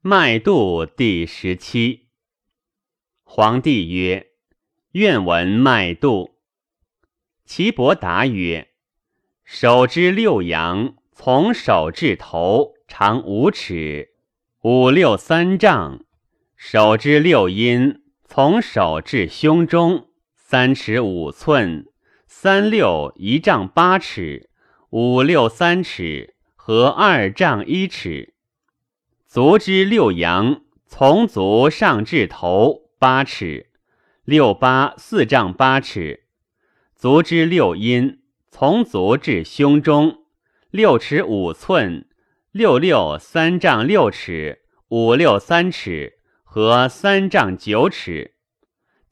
脉度第十七。皇帝曰：“愿闻脉度。”岐伯答曰：“手之六阳，从手至头，长五尺，五六三丈；手之六阴，从手至胸中，三尺五寸，三六一丈八尺，五六三尺，和二丈一尺。”足之六阳，从足上至头八尺，六八四丈八尺；足之六阴，从足至胸中六尺五寸，六六三丈六尺，五六三尺和三丈九尺。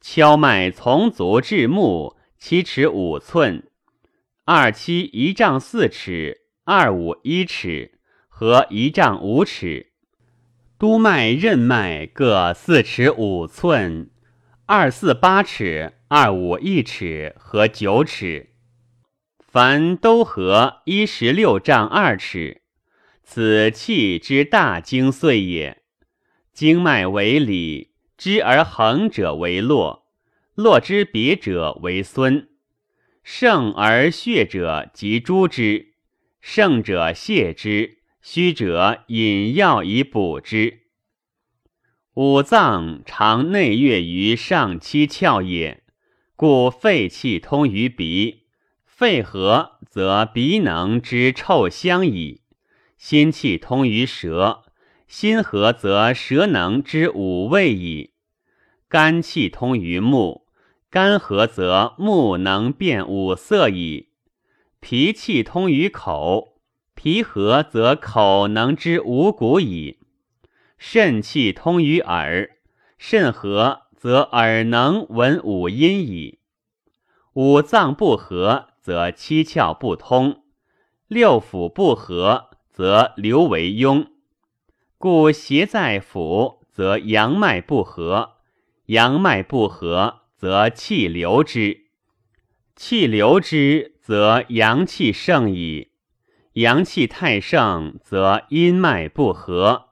荞脉从足至目七尺五寸，二七一丈四尺，二五一尺和一丈五尺。督脉、任脉各四尺五寸，二四八尺，二五一尺和九尺，凡都合一十六丈二尺。此气之大精髓也。经脉为里，知而横者为络，络之别者为孙。盛而血者即诸之，盛者泻之。虚者饮药以补之。五脏常内越于上七窍也，故肺气通于鼻，肺合则鼻能知臭香矣；心气通于舌，心合则舌能知五味矣；肝气通于目，肝合则目能辨五色矣；脾气通于口。脾和则口能知五谷矣，肾气通于耳，肾和则耳能闻五音矣。五脏不和，则七窍不通；六腑不和，则流为壅。故邪在腑，则阳脉不和；阳脉不和，则气流之；气流之，则阳气盛矣。阳气太盛，则阴脉不和；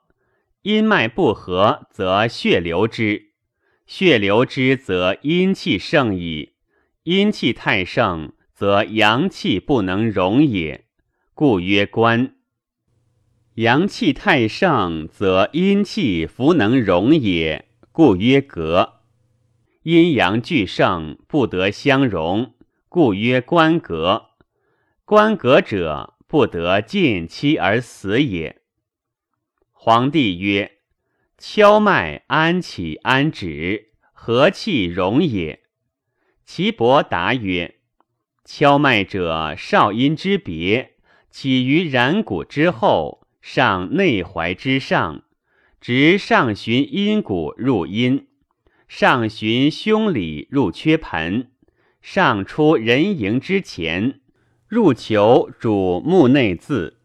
阴脉不和，则血流之；血流之，则阴气盛矣。阴气太盛，则阳气不能容也，故曰关。阳气太盛，则阴气弗能容也，故曰隔。阴阳俱盛，不得相容，故曰关隔。关隔者。不得尽期而死也。皇帝曰：“敲脉安起安止，何气容也？”岐伯答曰：“敲脉者，少阴之别，起于然谷之后，上内踝之上，直上循阴谷入阴，上循胸里入缺盆，上出人迎之前。”入求主目内眦，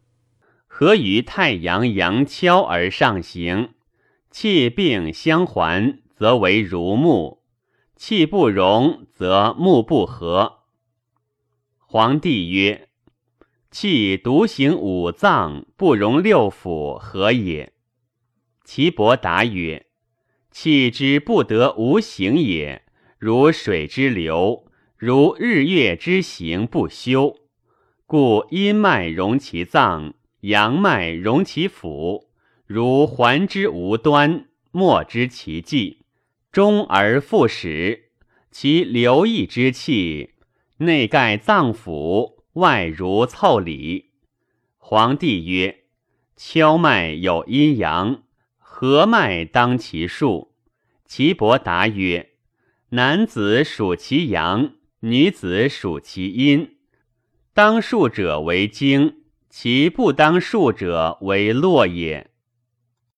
合于太阳阳跷而上行，气并相还，则为如目；气不容，则目不合。皇帝曰：“气独行五脏，不容六腑，何也？”岐伯答曰：“气之不得无形也，如水之流，如日月之行不休。”故阴脉容其脏，阳脉容其腑，如环之无端，莫知其迹，终而复始。其流溢之气，内盖脏腑，外如凑里。皇帝曰：荞脉有阴阳，何脉当其数？岐伯答曰：男子属其阳，女子属其阴。当数者为经，其不当数者为络也。